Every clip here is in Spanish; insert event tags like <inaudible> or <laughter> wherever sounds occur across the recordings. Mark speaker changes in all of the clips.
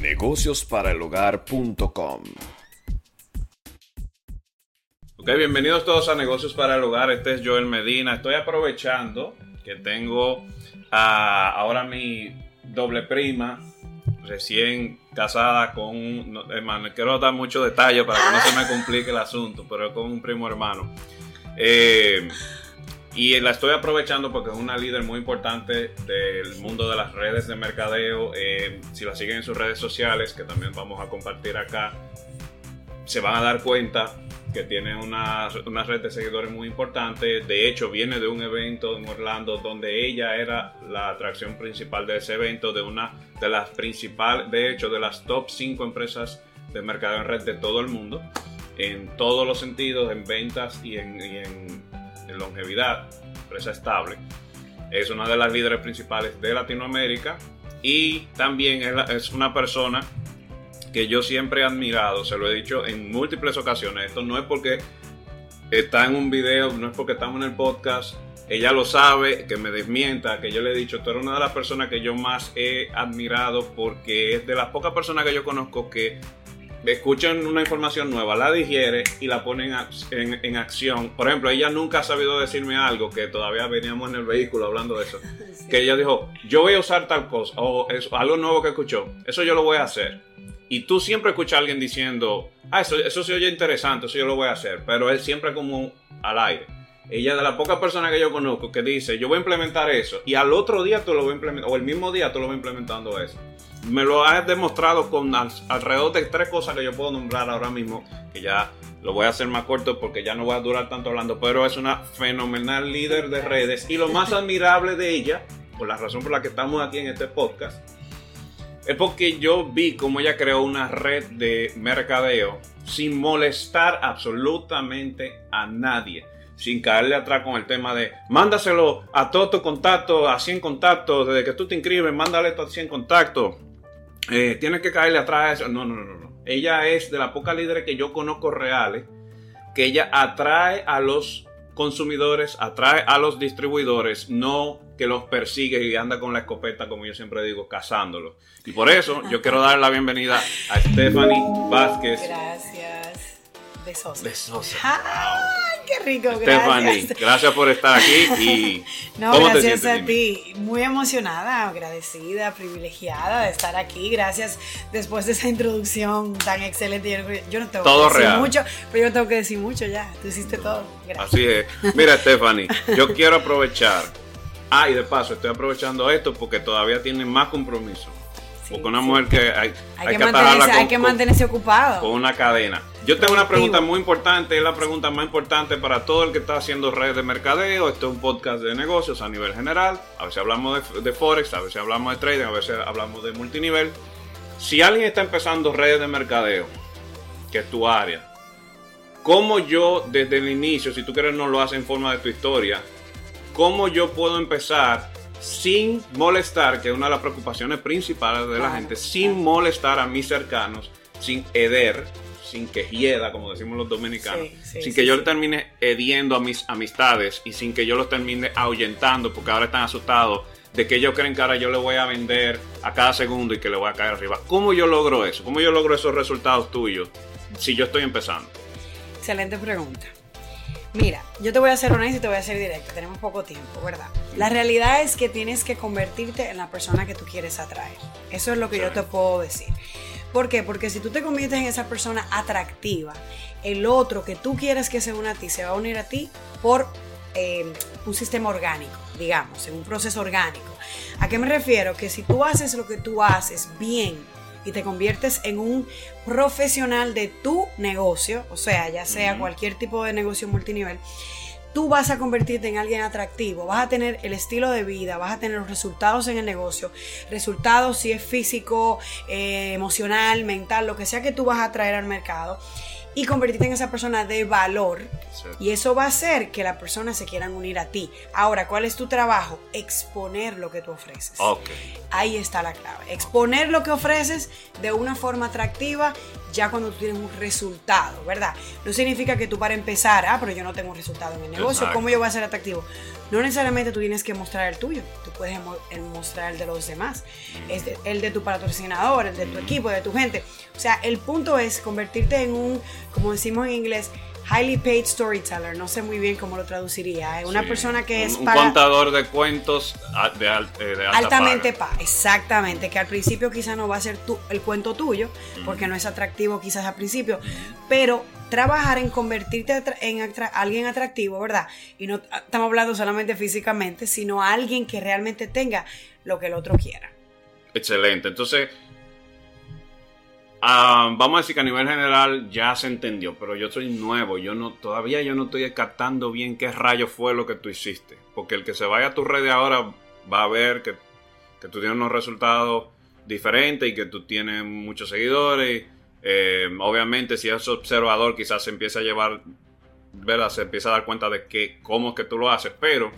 Speaker 1: negociosparaelhogar.com.
Speaker 2: Ok, bienvenidos todos a Negocios para el Hogar. Este es Joel Medina. Estoy aprovechando que tengo ahora mi doble prima, recién casada con un hermano. Quiero dar mucho detalle para que no se me complique el asunto, pero con un primo hermano. Eh, y la estoy aprovechando porque es una líder muy importante del mundo de las redes de mercadeo. Eh, si la siguen en sus redes sociales, que también vamos a compartir acá, se van a dar cuenta que tiene una, una, red de seguidores muy importante. De hecho, viene de un evento en Orlando donde ella era la atracción principal de ese evento, de una de las principales, de hecho, de las top 5 empresas de mercadeo en red de todo el mundo, en todos los sentidos, en ventas y en, y en longevidad, empresa estable. Es una de las líderes principales de Latinoamérica y también es, una persona que yo siempre he admirado, se lo he dicho en múltiples ocasiones. Esto no es porque está en un video, no es porque estamos en el podcast. Ella lo sabe, que me desmienta, que yo le he dicho, tú eres una de las personas que yo más he admirado porque es de las pocas personas que yo conozco que escuchan una información nueva, la digiere y la ponen en, acción. Por ejemplo, ella nunca ha sabido decirme algo, que todavía veníamos en el vehículo hablando de eso, <laughs> que ella dijo, yo voy a usar tal cosa, o algo nuevo que escuchó, eso yo lo voy a hacer. Y tú siempre escuchas a alguien diciendo, ah, eso, eso se oye interesante, eso yo lo voy a hacer, pero él siempre como al aire. Ella de las pocas personas que yo conozco que dice, yo voy a implementar eso, y al otro día tú lo voy a implementar, o el mismo día tú lo vas implementando eso me lo has demostrado con alrededor de tres cosas que yo puedo nombrar ahora mismo, que ya lo voy a hacer más corto porque ya no voy a durar tanto hablando, pero es una fenomenal líder de redes y lo más admirable de ella, por la razón por la que estamos aquí en este podcast, es porque yo vi cómo ella creó una red de mercadeo sin molestar absolutamente a nadie sin caerle atrás con el tema de mándaselo a todos tus contactos, a 100 contactos, desde que tú te inscribes, mándale a 100 contactos. Eh, tienes que caerle atrás a eso. No, no, no, no. Ella es de las pocas líderes que yo conozco reales, que ella atrae a los consumidores, atrae a los distribuidores, no que los persigue y anda con la escopeta, como yo siempre digo, cazándolos. Y por eso yo quiero dar la bienvenida a Stephanie Vázquez.
Speaker 3: Gracias. De Sosa.
Speaker 2: De Sosa.
Speaker 3: ¡Ay, qué rico!
Speaker 2: Stephanie,
Speaker 3: Gracias.
Speaker 2: gracias por estar aquí y <laughs>
Speaker 3: No,
Speaker 2: ¿cómo te
Speaker 3: gracias
Speaker 2: sientes?
Speaker 3: a
Speaker 2: Dime.
Speaker 3: ti. Muy emocionada, agradecida, privilegiada de estar aquí. Gracias después de esa introducción tan excelente. Yo, yo no tengo
Speaker 2: Todo
Speaker 3: que decir
Speaker 2: real.
Speaker 3: mucho, pero yo tengo que decir mucho ya. Tú hiciste todo. Gracias.
Speaker 2: Así es. Mira, <laughs> Stephanie, yo quiero aprovechar. Ah, y de paso, estoy aprovechando esto porque todavía tiene más compromiso.
Speaker 3: Sí,
Speaker 2: porque una
Speaker 3: sí.
Speaker 2: mujer que hay,
Speaker 3: Hay,
Speaker 2: hay
Speaker 3: que,
Speaker 2: atarla
Speaker 3: mantenerse,
Speaker 2: con-
Speaker 3: hay que mantenerse ocupado.
Speaker 2: con una cadena. Yo tengo una pregunta muy importante, es la pregunta más importante para todo el que está haciendo redes de mercadeo. Esto es un podcast de negocios a nivel general. A veces hablamos de, de Forex, a veces hablamos de trading, a veces hablamos de multinivel. Si alguien está empezando redes de mercadeo, que es tu área, ¿cómo yo desde el inicio, si tú quieres no lo haces en forma de tu historia, cómo yo puedo empezar sin molestar, que es una de las preocupaciones principales de la gente, sin molestar a mis cercanos, sin heder, sin que hieda, como decimos los dominicanos,
Speaker 3: Sí, sí,
Speaker 2: sin
Speaker 3: sí,
Speaker 2: que yo le termine hediendo a mis amistades y sin que yo los termine ahuyentando, porque ahora están asustados de que ellos creen que ahora yo le voy a vender a cada segundo y que le voy a caer arriba. ¿Cómo yo logro eso? ¿Cómo yo logro esos resultados tuyos si yo estoy empezando?
Speaker 3: Excelente pregunta. Mira, yo te voy a ser honesta y te voy a ser directa. Tenemos poco tiempo, ¿verdad? La realidad es que tienes que convertirte en la persona que tú quieres atraer. Eso es lo que yo te puedo decir. ¿Por qué? Porque si tú te conviertes en esa persona atractiva, el otro que tú quieres que se una a ti se va a unir a ti por eh, un sistema orgánico, digamos, en un proceso orgánico. ¿A qué me refiero? Que si tú haces lo que tú haces bien y te conviertes en un profesional de tu negocio, o sea, ya sea cualquier tipo de negocio multinivel, tú vas a convertirte en alguien atractivo, vas a tener el estilo de vida, vas a tener los resultados en el negocio, resultados si es físico, eh, emocional, mental, lo que sea que tú vas a traer al mercado. Y convertirte en esa persona de valor.
Speaker 2: Sí.
Speaker 3: Y eso va a hacer que las personas se quieran unir a ti. Ahora, ¿cuál es tu trabajo? Exponer lo que tú ofreces. Ahí está la clave. Exponer lo que ofreces de una forma atractiva ya cuando tú tienes un resultado, ¿verdad? No significa que tú para empezar, ah, pero yo no tengo un resultado en el negocio,
Speaker 2: Exacto.
Speaker 3: ¿cómo yo voy a ser atractivo? No necesariamente tú tienes que mostrar el tuyo, tú puedes el mostrar el de los demás, el de tu patrocinador, el de tu equipo, de tu gente. O sea, el punto es convertirte en un, como decimos en inglés, highly paid storyteller, no sé muy bien cómo lo traduciría, ¿eh? una
Speaker 2: Sí.
Speaker 3: persona que es
Speaker 2: un
Speaker 3: para-
Speaker 2: contador de cuentos a- de, eh, de alta
Speaker 3: altamente
Speaker 2: paga.
Speaker 3: pa, exactamente, que al principio quizás no va a ser tu- el cuento tuyo, porque no es atractivo quizás al principio, pero trabajar en convertirte en alguien atractivo, ¿verdad? Y no t- estamos hablando solamente físicamente, sino alguien que realmente tenga lo que el otro quiera.
Speaker 2: Excelente. Entonces, ah, vamos a decir que a nivel general ya se entendió, pero yo soy nuevo, yo no, todavía yo no estoy captando bien qué rayo fue lo que tú hiciste. Porque el que se vaya a tu red de ahora va a ver que, que tú tienes unos resultados diferentes y que tú tienes muchos seguidores. Eh, obviamente, si es observador, quizás se empieza a llevar, ¿verdad? Se empieza a dar cuenta de que, cómo es que tú lo haces, pero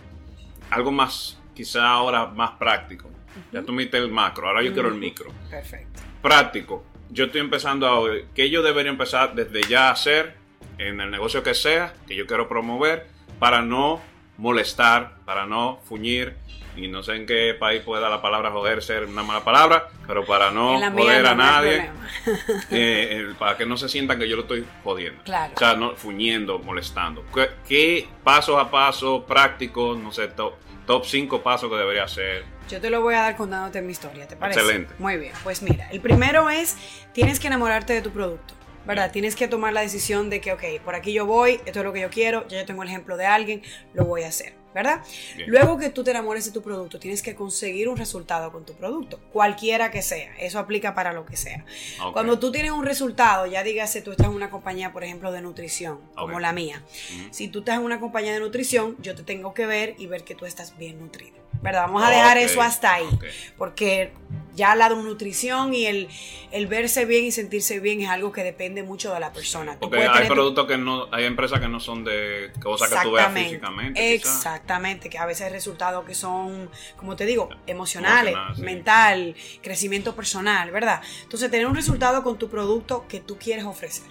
Speaker 2: algo más, quizá ahora más práctico. Ya tú el macro, ahora yo quiero el micro.
Speaker 3: Perfecto.
Speaker 2: Práctico. Yo estoy empezando a que yo debería empezar desde ya a hacer en el negocio que sea, que yo quiero promover, para no molestar, para no fuñir. Y no sé en qué país pueda la palabra joder ser una mala palabra, pero para no joder a
Speaker 3: no
Speaker 2: nadie, <laughs> eh, eh, para que no se sientan que yo lo estoy jodiendo.
Speaker 3: Claro.
Speaker 2: O sea, no, fuñendo, molestando. ¿Qué, qué pasos a paso prácticos, no sé, top, top 5 pasos que debería hacer?
Speaker 3: Yo te lo voy a dar contándote mi historia, ¿te parece?
Speaker 2: Excelente.
Speaker 3: Muy bien, pues mira, el primero es, tienes que enamorarte de tu producto, ¿verdad? Tienes que tomar la decisión de que, ok, por aquí yo voy, esto es lo que yo quiero, ya yo tengo el ejemplo de alguien, lo voy a hacer, ¿verdad?
Speaker 2: Bien.
Speaker 3: Luego que tú te enamores de tu producto, tienes que conseguir un resultado con tu producto, cualquiera que sea, eso aplica para lo que sea. Cuando tú tienes un resultado, ya dígase tú estás en una compañía, por ejemplo, de nutrición, como la mía. Si tú estás en una compañía de nutrición, yo te tengo que ver y ver que tú estás bien nutrido. ¿Verdad? Vamos a dejar eso hasta ahí. Porque ya la nutrición y el, el verse bien y sentirse bien es algo que depende mucho de la persona.
Speaker 2: Porque
Speaker 3: puedes
Speaker 2: hay productos que no, hay empresas que no son de cosas que tú veas
Speaker 3: Exactamente,
Speaker 2: físicamente. quizás.
Speaker 3: Exactamente, que a veces hay resultados que son, como te digo, emocionales,
Speaker 2: Emocional, sí.
Speaker 3: mental, crecimiento personal, ¿verdad? Entonces, tener un resultado con tu producto que tú quieres ofrecer,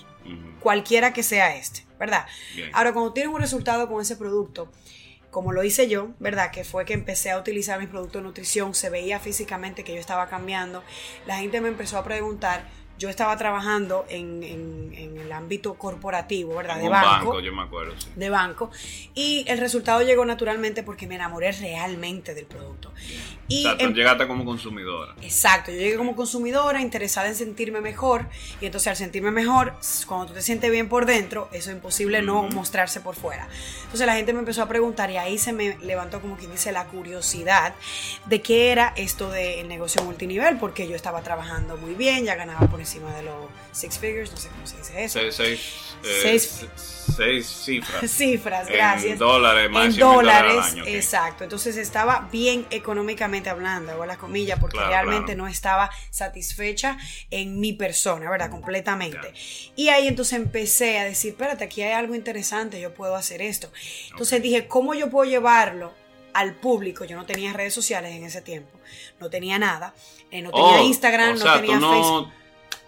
Speaker 3: cualquiera que sea este, ¿verdad?
Speaker 2: Bien.
Speaker 3: Ahora, cuando tienes un resultado con ese producto, como lo hice yo, ¿verdad? Que fue que empecé a utilizar mis productos de nutrición, se veía físicamente que yo estaba cambiando. La gente me empezó a preguntar, yo estaba trabajando en, en- en el ámbito corporativo, ¿verdad?
Speaker 2: En
Speaker 3: de banco.
Speaker 2: banco, yo me acuerdo, sí.
Speaker 3: de banco y el resultado llegó naturalmente porque me enamoré realmente del producto. Y
Speaker 2: o sea, tú
Speaker 3: em-
Speaker 2: llegaste como consumidora.
Speaker 3: Exacto, yo llegué como consumidora interesada en sentirme mejor y entonces al sentirme mejor, cuando tú te sientes bien por dentro, eso es imposible no mostrarse por fuera. Entonces la gente me empezó a preguntar y ahí se me levantó como quien dice la curiosidad de qué era esto del negocio multinivel, porque yo estaba trabajando muy bien, ya ganaba por encima de los six figures, no sé cómo se dice eso.
Speaker 2: Seis, seis, eh,
Speaker 3: Seis-
Speaker 2: se- seis cifras. <laughs>
Speaker 3: Cifras,
Speaker 2: En
Speaker 3: gracias.
Speaker 2: dólares, más
Speaker 3: en
Speaker 2: 100 mil dólares
Speaker 3: dólares,
Speaker 2: al año, ok.
Speaker 3: exacto. Entonces estaba bien económicamente hablando, hago las comillas, porque
Speaker 2: Claro,
Speaker 3: realmente
Speaker 2: claro.
Speaker 3: no estaba satisfecha en mi persona, ¿verdad? Completamente.
Speaker 2: Claro.
Speaker 3: Y ahí entonces empecé a decir, espérate, aquí hay algo interesante, yo puedo hacer esto. Entonces dije, ¿cómo yo puedo llevarlo? al público, yo no tenía redes sociales en ese tiempo, no tenía nada, eh, no tenía
Speaker 2: Oh,
Speaker 3: Instagram,
Speaker 2: o sea,
Speaker 3: no tenía
Speaker 2: tú no,
Speaker 3: Facebook.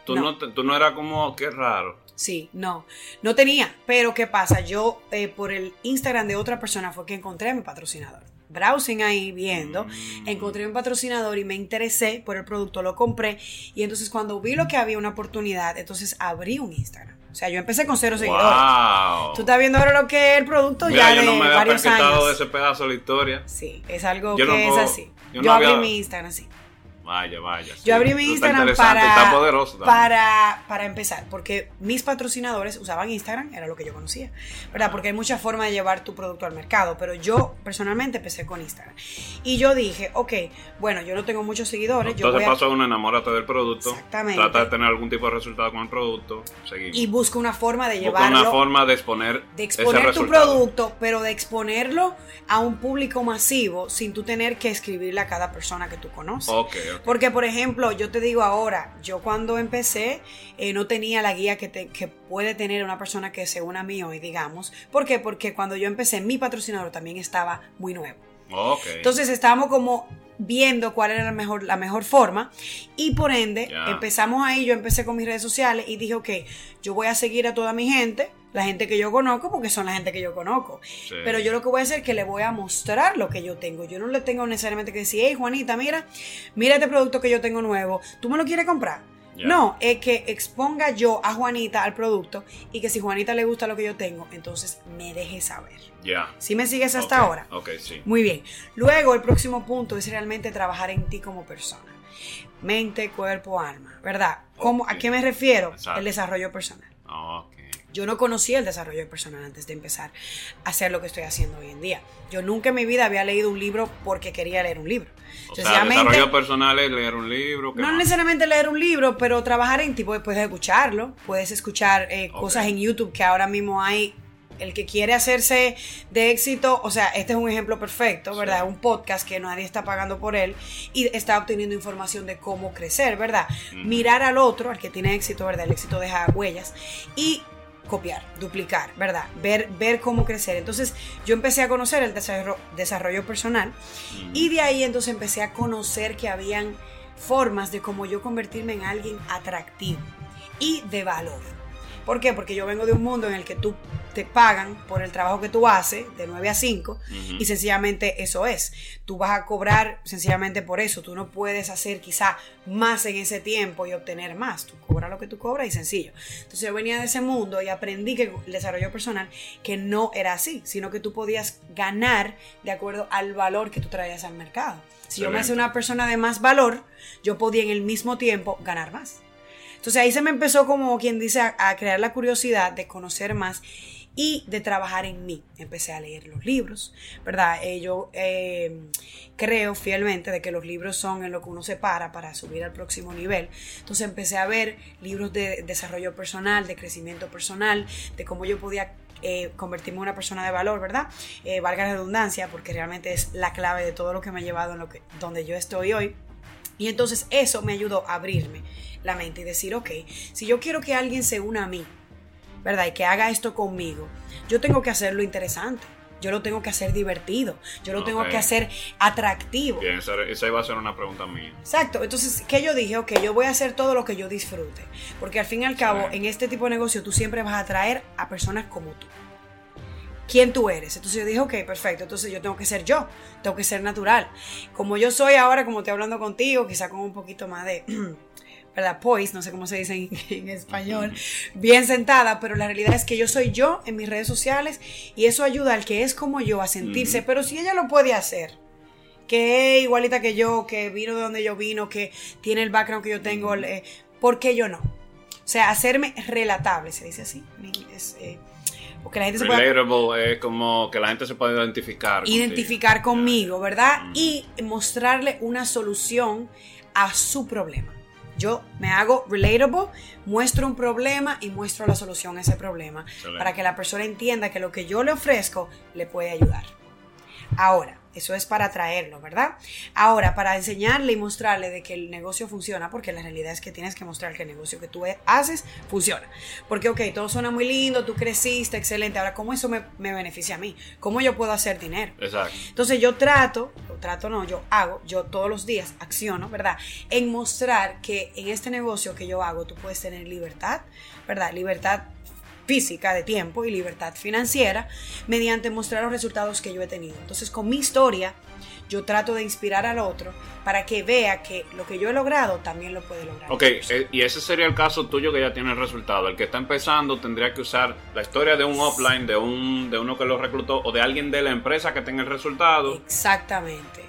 Speaker 2: Tú
Speaker 3: No.
Speaker 2: no. tú no eras como, qué raro.
Speaker 3: Sí, no, no tenía. Pero ¿qué pasa? Yo eh, por el Instagram de otra persona fue que encontré a mi patrocinador. Browsing ahí, viendo,
Speaker 2: Mm.
Speaker 3: encontré un patrocinador y me interesé por el producto, lo compré. Y entonces cuando vi lo que había una oportunidad, entonces abrí un Instagram. O sea, yo empecé con cero seguidores.
Speaker 2: Wow.
Speaker 3: Tú estás viendo ahora lo que es el producto
Speaker 2: Mira,
Speaker 3: ya
Speaker 2: yo
Speaker 3: de
Speaker 2: no me había
Speaker 3: varios
Speaker 2: percatado
Speaker 3: años.
Speaker 2: de ese pedazo de la historia.
Speaker 3: Sí, es algo
Speaker 2: Yo
Speaker 3: que
Speaker 2: no
Speaker 3: es así.
Speaker 2: yo
Speaker 3: Yo,
Speaker 2: no
Speaker 3: abrí
Speaker 2: había-
Speaker 3: mi Instagram así.
Speaker 2: Vaya, vaya. sí.
Speaker 3: Yo abrí mi Instagram para,
Speaker 2: poderoso
Speaker 3: para, para empezar, porque mis patrocinadores usaban Instagram, era lo que yo conocía, ¿verdad? Porque hay muchas formas de llevar tu producto al mercado, pero yo personalmente empecé con Instagram. Y yo dije, ok, bueno, yo no tengo muchos seguidores, yo
Speaker 2: Entonces
Speaker 3: voy a-
Speaker 2: paso a uno, enamórate del producto.
Speaker 3: Exactamente.
Speaker 2: Trata de tener algún tipo de resultado con el producto. Seguimos.
Speaker 3: y busco una forma de
Speaker 2: Busca
Speaker 3: llevarlo.
Speaker 2: una forma de exponer,
Speaker 3: de
Speaker 2: ese
Speaker 3: exponer tu
Speaker 2: resultado.
Speaker 3: producto, pero de exponerlo a un público masivo sin tú tener que escribirle a cada persona que tú conoces.
Speaker 2: Ok,
Speaker 3: Porque, por ejemplo, yo te digo ahora, yo cuando empecé eh, no tenía la guía que, te- que puede tener una persona que se una a mí hoy, digamos. ¿Por qué? Porque cuando yo empecé, mi patrocinador también estaba muy nuevo. Entonces estábamos como viendo cuál era la mejor, la mejor forma y por ende empezamos ahí, yo empecé con mis redes sociales y dije, ok, yo voy a seguir a toda mi gente, la gente que yo conozco, porque son la gente que yo conozco.
Speaker 2: Sí.
Speaker 3: Pero yo lo que voy a hacer es que le voy a mostrar lo que yo tengo. Yo no le tengo necesariamente que decir, hey Juanita, mira, mira este producto que yo tengo nuevo, ¿tú me lo quieres comprar? No, es que exponga yo a Juanita al producto y que si Juanita le gusta lo que yo tengo, entonces me deje saber.
Speaker 2: Ya.
Speaker 3: ¿Sí me sigues hasta ahora?
Speaker 2: Ok, sí.
Speaker 3: Muy bien. Luego, el próximo punto es realmente trabajar en ti como persona. Mente, cuerpo, alma, ¿verdad? ¿Cómo, ¿A qué me refiero?
Speaker 2: Exacto.
Speaker 3: El desarrollo personal.
Speaker 2: Ok.
Speaker 3: Yo no conocía el desarrollo personal antes de empezar a hacer lo que estoy haciendo hoy en día. Yo nunca en mi vida había leído un libro porque quería leer un libro.
Speaker 2: O sea, desarrollo personal es leer un libro. ¿qué
Speaker 3: no
Speaker 2: más?
Speaker 3: necesariamente leer un libro, pero trabajar en ti, puedes escucharlo, puedes escuchar eh, cosas en YouTube que ahora mismo hay. El que quiere hacerse de éxito, o sea, este es un ejemplo perfecto, ¿verdad?
Speaker 2: Sí.
Speaker 3: Un podcast que nadie está pagando por él y está obteniendo información de cómo crecer, ¿verdad? Mirar al otro, al que tiene éxito, ¿verdad? El éxito deja huellas y copiar, duplicar, ¿verdad? Ver, ver cómo crecer. Entonces yo empecé a conocer el desarrollo, desarrollo personal
Speaker 2: Ujú.
Speaker 3: y de ahí entonces empecé a conocer que habían formas de cómo yo convertirme en alguien atractivo y de valor. ¿Por qué? Porque yo vengo de un mundo en el que tú te pagan por el trabajo que tú haces de 9 a 5
Speaker 2: Ujú.
Speaker 3: y sencillamente eso es. Tú vas a cobrar sencillamente por eso. Tú no puedes hacer quizá más en ese tiempo y obtener más. Tú cobras lo que tú cobras y sencillo. Entonces yo venía de ese mundo y aprendí que el desarrollo personal que no era así, sino que tú podías ganar de acuerdo al valor que tú traías al mercado. Si yo me hacía una persona de más valor, yo podía en el mismo tiempo ganar más. Entonces ahí se me empezó como quien dice a, a crear la curiosidad de conocer más y de trabajar en mí. Empecé a leer los libros, ¿verdad? Eh, yo eh, creo fielmente de que los libros son en lo que uno se para para subir al próximo nivel. Entonces empecé a ver libros de desarrollo personal, de crecimiento personal, de cómo yo podía eh, convertirme en una persona de valor, ¿verdad? Eh, valga la redundancia, porque realmente es la clave de todo lo que me ha llevado en lo que, donde yo estoy hoy. Y entonces eso me ayudó a abrirme la mente y decir, ok, si yo quiero que alguien se una a mí, ¿verdad? Y que haga esto conmigo, yo tengo que hacerlo interesante, yo lo tengo que hacer divertido, yo lo tengo que hacer atractivo.
Speaker 2: Bien, esa, esa iba a ser una pregunta mía.
Speaker 3: Exacto, entonces, ¿qué yo dije? Ok, yo voy a hacer todo lo que yo disfrute, porque al fin y al cabo,
Speaker 2: Sí.
Speaker 3: en este tipo de negocio, tú siempre vas a atraer a personas como tú. ¿Quién tú eres? Entonces yo dije, ok, perfecto, entonces yo tengo que ser yo, tengo que ser natural. Como yo soy ahora, como estoy hablando contigo, quizá con un poquito más de, <clears throat> ¿verdad? Poise, no sé cómo se dice en, <laughs> en español, bien sentada, pero la realidad es que yo soy yo en mis redes sociales y eso ayuda al que es como yo a sentirse, pero si ella lo puede hacer, que es igualita que yo, que vino de donde yo vino, que tiene el background que yo tengo, eh, ¿por qué yo no? O sea, hacerme relatable, se dice así. en inglés, eh, o que la gente se pueda
Speaker 2: Relatable es como que la gente se puede identificar. contigo.
Speaker 3: identificar conmigo, ¿verdad? Y mostrarle una solución a su problema. Yo me hago relatable, muestro un problema y muestro la solución a ese problema
Speaker 2: Excelente.
Speaker 3: para que la persona entienda que lo que yo le ofrezco le puede ayudar. Ahora, eso es para atraerlo, ¿verdad? Ahora, para enseñarle y mostrarle de que el negocio funciona, porque la realidad es que tienes que mostrar que el negocio que tú haces funciona. Porque, ok, todo suena muy lindo, tú creciste, excelente. Ahora, ¿cómo eso me, me beneficia a mí? ¿Cómo yo puedo hacer dinero?
Speaker 2: Exacto.
Speaker 3: Entonces yo trato, o trato no, yo hago, yo todos los días acciono, ¿verdad? En mostrar que en este negocio que yo hago tú puedes tener libertad, ¿verdad? Libertad física de tiempo y libertad financiera mediante mostrar los resultados que yo he tenido. Entonces con mi historia yo trato de inspirar al otro para que vea que lo que yo he logrado también lo puede lograr.
Speaker 2: Ok, eh, y ese sería el caso tuyo que ya tiene el resultado. El que está empezando tendría que usar la historia de un offline, de un de uno que lo reclutó o de alguien de la empresa que tenga el resultado.
Speaker 3: Exactamente.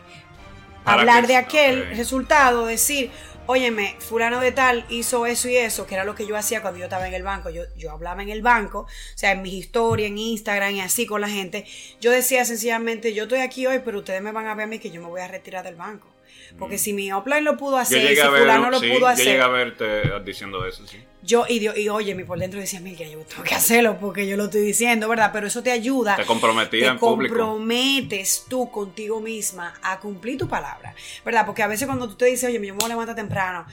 Speaker 3: Hablar
Speaker 2: que-
Speaker 3: de aquel resultado, decir, óyeme, fulano de tal hizo eso y eso, que era lo que yo hacía cuando yo estaba en el banco. Yo, yo hablaba en el banco, o sea, en mis historias, en Instagram y así con la gente. Yo decía sencillamente, yo estoy aquí hoy, pero ustedes me van a ver a mí que yo me voy a retirar del banco. Porque si mi offline lo pudo
Speaker 2: Yo
Speaker 3: hacer, si
Speaker 2: ver,
Speaker 3: fulano lo
Speaker 2: sí,
Speaker 3: pudo
Speaker 2: yo
Speaker 3: hacer.
Speaker 2: llegué a verte diciendo eso, sí.
Speaker 3: Yo, y, Dios- y oye, mi por dentro decía, que yo tengo que hacerlo porque yo lo estoy diciendo, ¿verdad? Pero eso te ayuda.
Speaker 2: Te comprometía
Speaker 3: te
Speaker 2: en público.
Speaker 3: comprometes tú contigo misma a cumplir tu palabra, ¿verdad? Porque a veces cuando tú te dices, oye, yo me voy a levantar temprano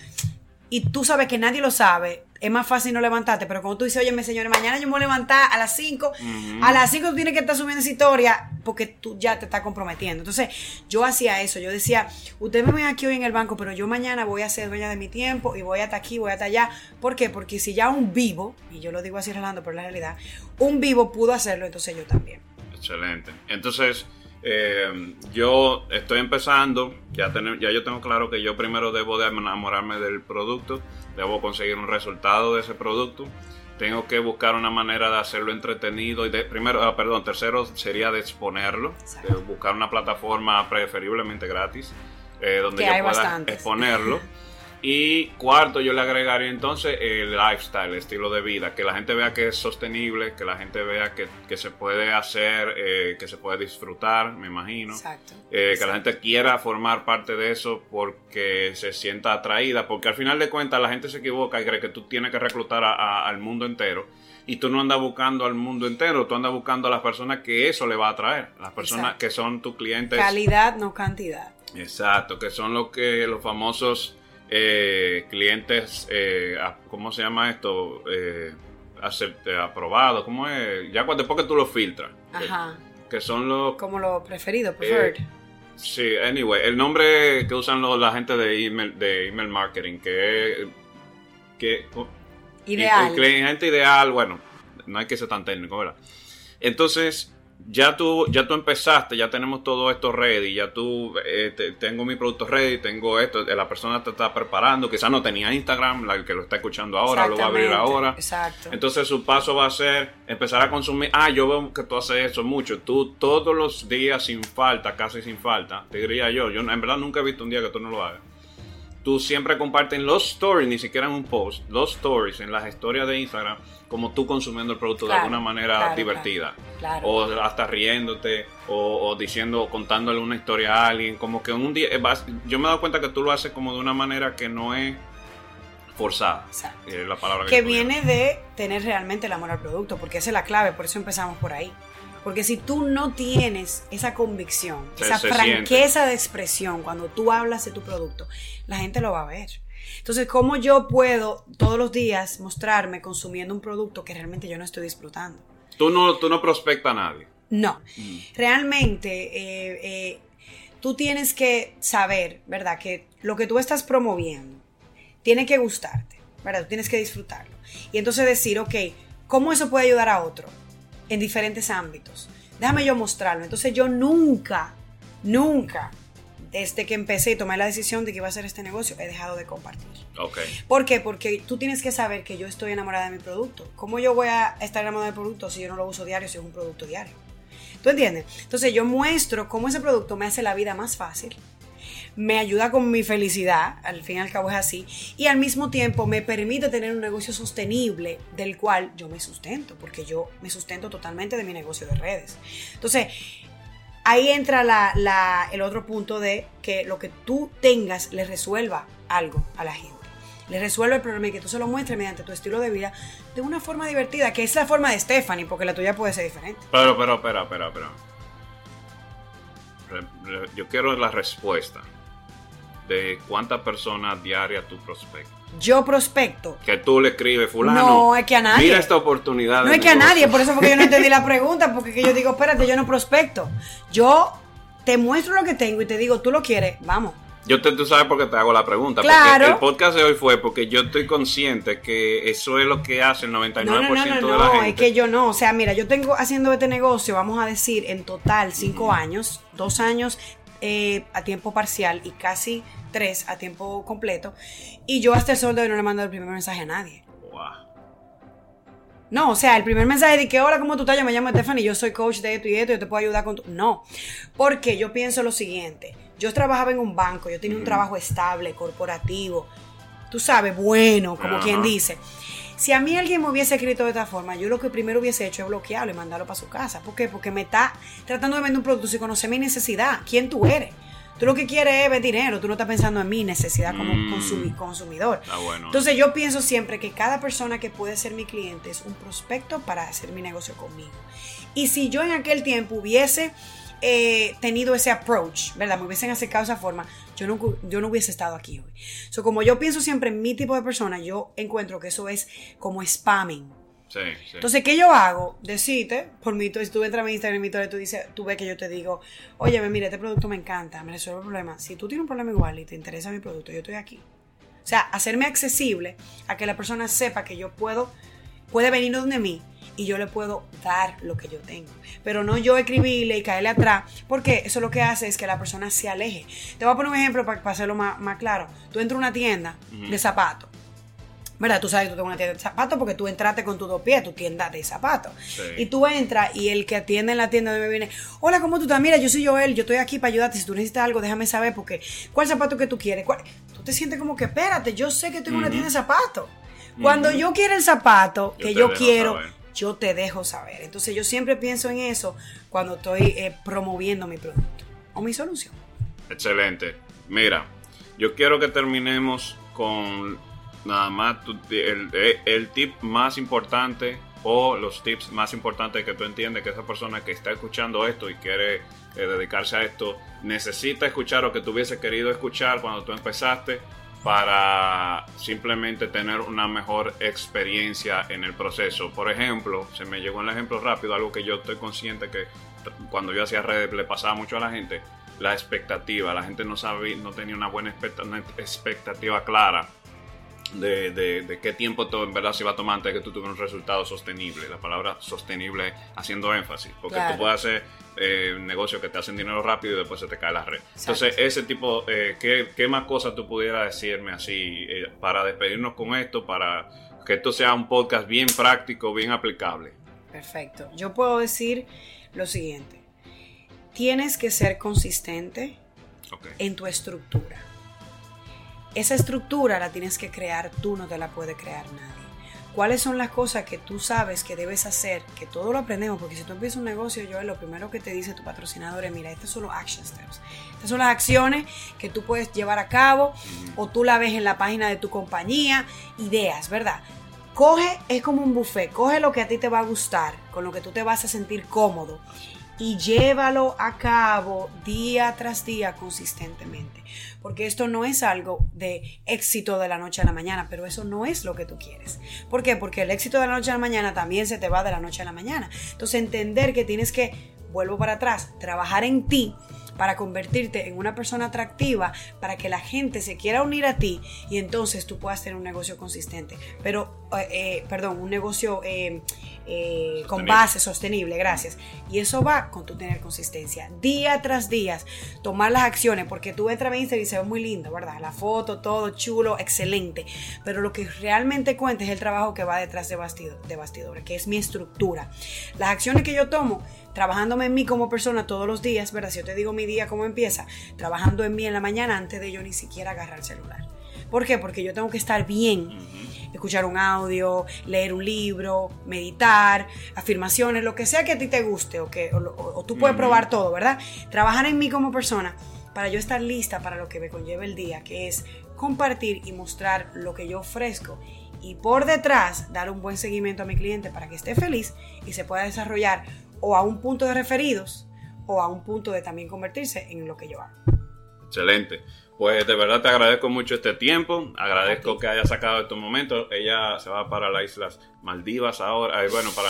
Speaker 3: y tú sabes que nadie lo sabe, es más fácil no levantarte, pero cuando tú dices, oye, señores, mañana yo me voy a levantar a las 5, a las 5 tú tienes que estar subiendo esa historia porque tú ya te estás comprometiendo. Entonces, yo hacía eso, yo decía, ustedes me ven aquí hoy en el banco, pero yo mañana voy a ser dueña de mi tiempo y voy hasta aquí, voy hasta allá. ¿Por qué? Porque si ya un vivo, y yo lo digo así relando, pero es la realidad, un vivo pudo hacerlo, entonces yo también.
Speaker 2: Excelente. Entonces, eh, yo estoy empezando, ya, tenem- ya yo tengo claro que yo primero debo de enamorarme del producto, debo conseguir un resultado de ese producto, tengo que buscar una manera de hacerlo entretenido y de, primero, ah, perdón, tercero sería de exponerlo, de buscar una plataforma preferiblemente gratis eh, donde
Speaker 3: Que
Speaker 2: yo pueda
Speaker 3: bastantes.
Speaker 2: exponerlo. <laughs> Y cuarto, yo le agregaría entonces el lifestyle, el estilo de vida, que la gente vea que es sostenible, que la gente vea que, que se puede hacer, eh, que se puede disfrutar, me imagino.
Speaker 3: Exacto.
Speaker 2: Eh, que la gente quiera formar parte de eso porque se sienta atraída, porque al final de cuentas la gente se equivoca y cree que tú tienes que reclutar a- a- al mundo entero. Y tú no andas buscando al mundo entero, tú andas buscando a las personas que eso le va a atraer, las personas
Speaker 3: Exacto.
Speaker 2: que son tus clientes.
Speaker 3: Calidad, no cantidad.
Speaker 2: Exacto, que son los que los famosos eh, clientes, eh, ¿cómo se llama esto? Eh, acept- eh, aprobados, ¿cómo es? Ya cuando después que tú los filtras, que-
Speaker 3: Ajá.
Speaker 2: que, son los...
Speaker 3: Como lo preferido, preferred.
Speaker 2: Sí, anyway, el nombre que usan los, la gente de email, de email marketing, que es... Que,
Speaker 3: Ideal.
Speaker 2: el cliente ideal, bueno, no hay que ser tan técnico, ¿verdad? Entonces, ya tú, ya tú empezaste, ya tenemos todo esto ready, ya tú, eh, te- tengo mi producto ready, tengo esto, la persona te está preparando, quizás no tenía Instagram, la que lo está escuchando ahora, lo va a abrir ahora.
Speaker 3: Exacto.
Speaker 2: Entonces su paso va a ser empezar a consumir. Ah, yo veo que tú haces eso mucho. Tú todos los días sin falta, casi sin falta, te diría yo. Yo en verdad nunca he visto un día que tú no lo hagas. Tú siempre compartes los stories, ni siquiera en un post, los stories en las historias de Instagram, como tú consumiendo el producto
Speaker 3: Claro,
Speaker 2: de alguna manera
Speaker 3: claro,
Speaker 2: divertida.
Speaker 3: claro.
Speaker 2: O hasta riéndote, o, o diciendo, contándole una historia a alguien. Como que un día, vas- yo me he dado cuenta que tú lo haces como de una manera que no es forzada.
Speaker 3: Exacto.
Speaker 2: Es la palabra
Speaker 3: que viene de tener realmente el amor al producto, porque esa es la clave, por eso empezamos por ahí. Porque si tú no tienes esa convicción,
Speaker 2: Se-
Speaker 3: esa
Speaker 2: se
Speaker 3: franqueza de expresión cuando tú hablas de tu producto, la gente lo va a ver. Entonces, ¿cómo yo puedo todos los días mostrarme consumiendo un producto que realmente yo no estoy disfrutando?
Speaker 2: Tú no, tú no prospectas a nadie.
Speaker 3: No,
Speaker 2: Mm.
Speaker 3: realmente eh, eh, tú tienes que saber, ¿verdad? Que lo que tú estás promoviendo tiene que gustarte, ¿verdad? Tú tienes que disfrutarlo. Y entonces decir, ok, ¿cómo eso puede ayudar a otro en diferentes ámbitos? Déjame yo mostrarlo. Entonces yo nunca, nunca, desde que empecé y tomé la decisión de que iba a hacer este negocio, he dejado de compartir.
Speaker 2: Ok.
Speaker 3: ¿Por qué? Porque tú tienes que saber que yo estoy enamorada de mi producto. ¿Cómo yo voy a estar enamorada del producto si yo no lo uso diario, si es un producto diario? ¿Tú entiendes? Entonces yo muestro cómo ese producto me hace la vida más fácil, me ayuda con mi felicidad, al fin y al cabo es así, y al mismo tiempo me permite tener un negocio sostenible del cual yo me sustento, porque yo me sustento totalmente de mi negocio de redes. Entonces, ahí entra la- el otro punto de que lo que tú tengas le resuelva algo a la gente. Le resuelve el problema y que tú se lo muestres mediante tu estilo de vida de una forma divertida, que es la forma de Stephanie, porque la tuya puede ser diferente.
Speaker 2: Pero, pero, espera, espera, espera. Yo quiero la respuesta de cuántas personas diarias tú prospectas.
Speaker 3: Yo prospecto.
Speaker 2: Que tú le escribes, fulano.
Speaker 3: No, es que a nadie.
Speaker 2: Mira esta oportunidad.
Speaker 3: No es que a
Speaker 2: negocio".
Speaker 3: nadie, por eso fue que yo no entendí la <laughs> pregunta, porque que yo digo, espérate, yo no prospecto. Yo te muestro lo que tengo y te digo, tú lo quieres, vamos.
Speaker 2: Yo te, tú sabes por qué te hago la pregunta.
Speaker 3: Claro.
Speaker 2: Porque el podcast de hoy fue porque yo estoy consciente que eso es lo que hace el 99%
Speaker 3: No, no, no, no,
Speaker 2: de la
Speaker 3: no,
Speaker 2: gente.
Speaker 3: es que yo no. O sea, mira, yo tengo haciendo este negocio, vamos a decir, en total cinco años, dos años eh, a tiempo parcial y casi tres a tiempo completo. Y yo hasta el sol de hoy no le mando el primer mensaje a nadie.
Speaker 2: Guau.
Speaker 3: No, o sea, el primer mensaje de que, hola, ¿cómo tú estás? Yo me llamo Stephanie, yo soy coach de esto y esto, yo te puedo ayudar con tu... No, porque yo pienso lo siguiente, yo trabajaba en un banco, yo tenía un
Speaker 2: Ujú.
Speaker 3: trabajo estable, corporativo, tú sabes, bueno, como quien dice. Si a mí alguien me hubiese escrito de esta forma, yo lo que primero hubiese hecho es bloquearlo y mandarlo para su casa. ¿Por qué? Porque me está tratando de vender un producto sin conocer mi necesidad. ¿Quién tú eres? Tú lo que quieres es ver dinero, tú no estás pensando en mi necesidad como
Speaker 2: Mm.
Speaker 3: consumi- consumidor.
Speaker 2: Ah, bueno.
Speaker 3: Entonces yo pienso siempre que cada persona que puede ser mi cliente es un prospecto para hacer mi negocio conmigo. Y si yo en aquel tiempo hubiese eh, tenido ese approach, ¿verdad? Me hubiesen acercado de esa forma, yo no, yo no hubiese estado aquí hoy. So, como yo pienso siempre en mi tipo de persona, yo encuentro que eso es como spamming.
Speaker 2: sí, sí.
Speaker 3: Entonces, ¿qué yo hago? Decirte, por mi, si tú entras a mi Instagram y tú, dices, tú ves que yo te digo, oye, mira, este producto me encanta, me resuelve el problema. Si tú tienes un problema igual y te interesa mi producto, yo estoy aquí. O sea, hacerme accesible a que la persona sepa que yo puedo, puede venir donde mí y yo le puedo dar lo que yo tengo. Pero no yo escribirle y caerle atrás, porque eso lo que hace es que la persona se aleje. Te voy a poner un ejemplo para, para hacerlo más, más claro. Tú entras a una tienda de zapatos. ¿Verdad? Tú sabes que tú tienes una tienda de zapatos porque tú entraste con tus dos pies, tu tienda de zapatos.
Speaker 2: Sí.
Speaker 3: Y tú entras y el que atiende en la tienda de me viene, hola, ¿cómo tú estás? Mira, yo soy Joel, yo estoy aquí para ayudarte. Si tú necesitas algo, déjame saber porque ¿cuál zapato que tú quieres? ¿Cuál? Tú te sientes como que, espérate, yo sé que tengo una tienda de zapatos. Cuando yo quiero el zapato que yo quiero,
Speaker 2: saber.
Speaker 3: Yo te dejo saber. Entonces yo siempre pienso en eso cuando estoy eh, promoviendo mi producto o mi solución.
Speaker 2: Excelente. Mira, yo quiero que terminemos con nada más tu- el, tip más importante o los tips más importantes que tú entiendes que esa persona que está escuchando esto y quiere eh, dedicarse a esto necesita escuchar o que tú hubiese querido escuchar cuando tú empezaste para simplemente tener una mejor experiencia en el proceso. Por ejemplo, se me llegó un ejemplo rápido, algo que yo estoy consciente que cuando yo hacía redes le pasaba mucho a la gente, la expectativa. La gente no sabía, no tenía una buena expecta- una expectativa clara de, de- de qué tiempo todo en verdad se iba a tomar antes de que tú tuvieras un resultado sostenible. La palabra sostenible haciendo énfasis, porque
Speaker 3: Claro.
Speaker 2: tú puedes hacer eh, negocios que te hacen dinero rápido y después se te cae la red.
Speaker 3: Exacto.
Speaker 2: Entonces, ese tipo, eh, ¿qué, qué más cosas tú pudieras decirme así eh, para despedirnos con esto, para que esto sea un podcast bien práctico, bien aplicable?
Speaker 3: Perfecto. Yo puedo decir lo siguiente. Tienes que ser consistente en tu estructura. Esa estructura la tienes que crear tú, no te la puede crear nadie. ¿Cuáles son las cosas que tú sabes que debes hacer? Que todo lo aprendemos, porque si tú empiezas un negocio, yo lo primero que te dice tu patrocinador es, mira, estos son los action steps. Estas son las acciones que tú puedes llevar a cabo o tú la ves en la página de tu compañía, ideas, ¿verdad? Coge, es como un buffet, coge lo que a ti te va a gustar, con lo que tú te vas a sentir cómodo y llévalo a cabo día tras día consistentemente. Porque esto no es algo de éxito de la noche a la mañana, pero eso no es lo que tú quieres. ¿Por qué? Porque el éxito de la noche a la mañana también se te va de la noche a la mañana. Entonces entender que tienes que, vuelvo para atrás, trabajar en ti para convertirte en una persona atractiva, para que la gente se quiera unir a ti y entonces tú puedas tener un negocio consistente. Pero, eh, eh, perdón, un negocio eh, eh, con base sostenible, gracias. Y eso va con tu tener consistencia. Día tras día, tomar las acciones, porque tú entras a Instagram y se ve muy lindo, ¿verdad? La foto, todo chulo, excelente. Pero lo que realmente cuenta es el trabajo que va detrás de, bastido, de bastidores, que es mi estructura. Las acciones que yo tomo, trabajándome en mí como persona todos los días, ¿verdad? Si yo te digo mi día cómo empieza, trabajando en mí en la mañana antes de yo ni siquiera agarrar el celular. ¿Por qué? Porque yo tengo que estar bien escuchar un audio, leer un libro, meditar, afirmaciones, lo que sea que a ti te guste o que o, tú puedes probar todo, ¿verdad? Trabajar en mí como persona para yo estar lista para lo que me conlleve el día, que es compartir y mostrar lo que yo ofrezco y por detrás dar un buen seguimiento a mi cliente para que esté feliz y se pueda desarrollar o a un punto de referidos o a un punto de también convertirse en lo que yo hago.
Speaker 2: Excelente. Pues de verdad te agradezco mucho este tiempo. Agradezco que hayas sacado estos momentos. Ella se va para las Islas Maldivas ahora. Bueno, para.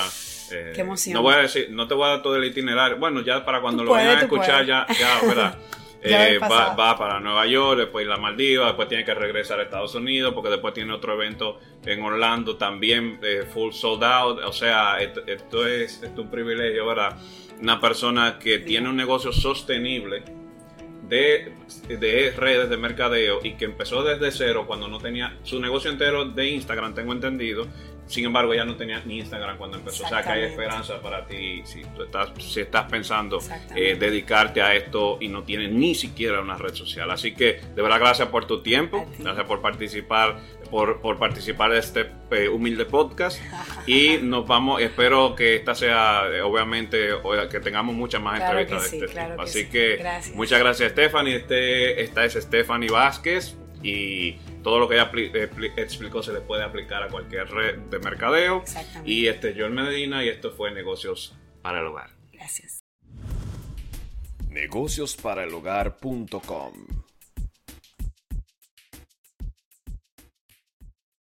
Speaker 2: eh,
Speaker 3: Qué emoción.
Speaker 2: No voy a decir, no te voy a dar todo el itinerario. Bueno, ya para cuando
Speaker 3: Tú
Speaker 2: lo vayan a
Speaker 3: puedes,
Speaker 2: escuchar,
Speaker 3: puedes.
Speaker 2: ya, ya, ¿verdad? <laughs> Eh, va, va para Nueva York, después las Maldivas, después tiene que regresar a Estados Unidos, porque después tiene otro evento en Orlando también, eh, full sold out. O sea, esto, esto es, esto es un privilegio, ¿verdad? Una persona que tiene un negocio sostenible de, de redes de mercadeo y que empezó desde cero cuando no tenía su negocio entero de Instagram, tengo entendido. Sin embargo, ya no tenía ni Instagram cuando empezó. O sea que hay esperanza para ti si tú estás, si estás pensando eh, dedicarte a esto y no tienes ni siquiera una red social. Así que de verdad gracias por tu tiempo, gracias por participar por, por participar de este eh, humilde podcast. Y <laughs> nos vamos, espero que esta sea, eh, obviamente, que tengamos muchas más
Speaker 3: Claro
Speaker 2: entrevistas
Speaker 3: que
Speaker 2: de
Speaker 3: sí,
Speaker 2: este
Speaker 3: claro
Speaker 2: tipo.
Speaker 3: que
Speaker 2: Así
Speaker 3: sí.
Speaker 2: que
Speaker 3: Gracias.
Speaker 2: muchas gracias, Stephanie. Este, esta es Stephanie Vázquez. Y todo lo que ella expli- explicó se le puede aplicar a cualquier red de mercadeo.
Speaker 3: Exactamente.
Speaker 2: Y este es Joel Medina y esto fue Negocios para el Hogar.
Speaker 3: Gracias.
Speaker 1: negociosparaelhogar.com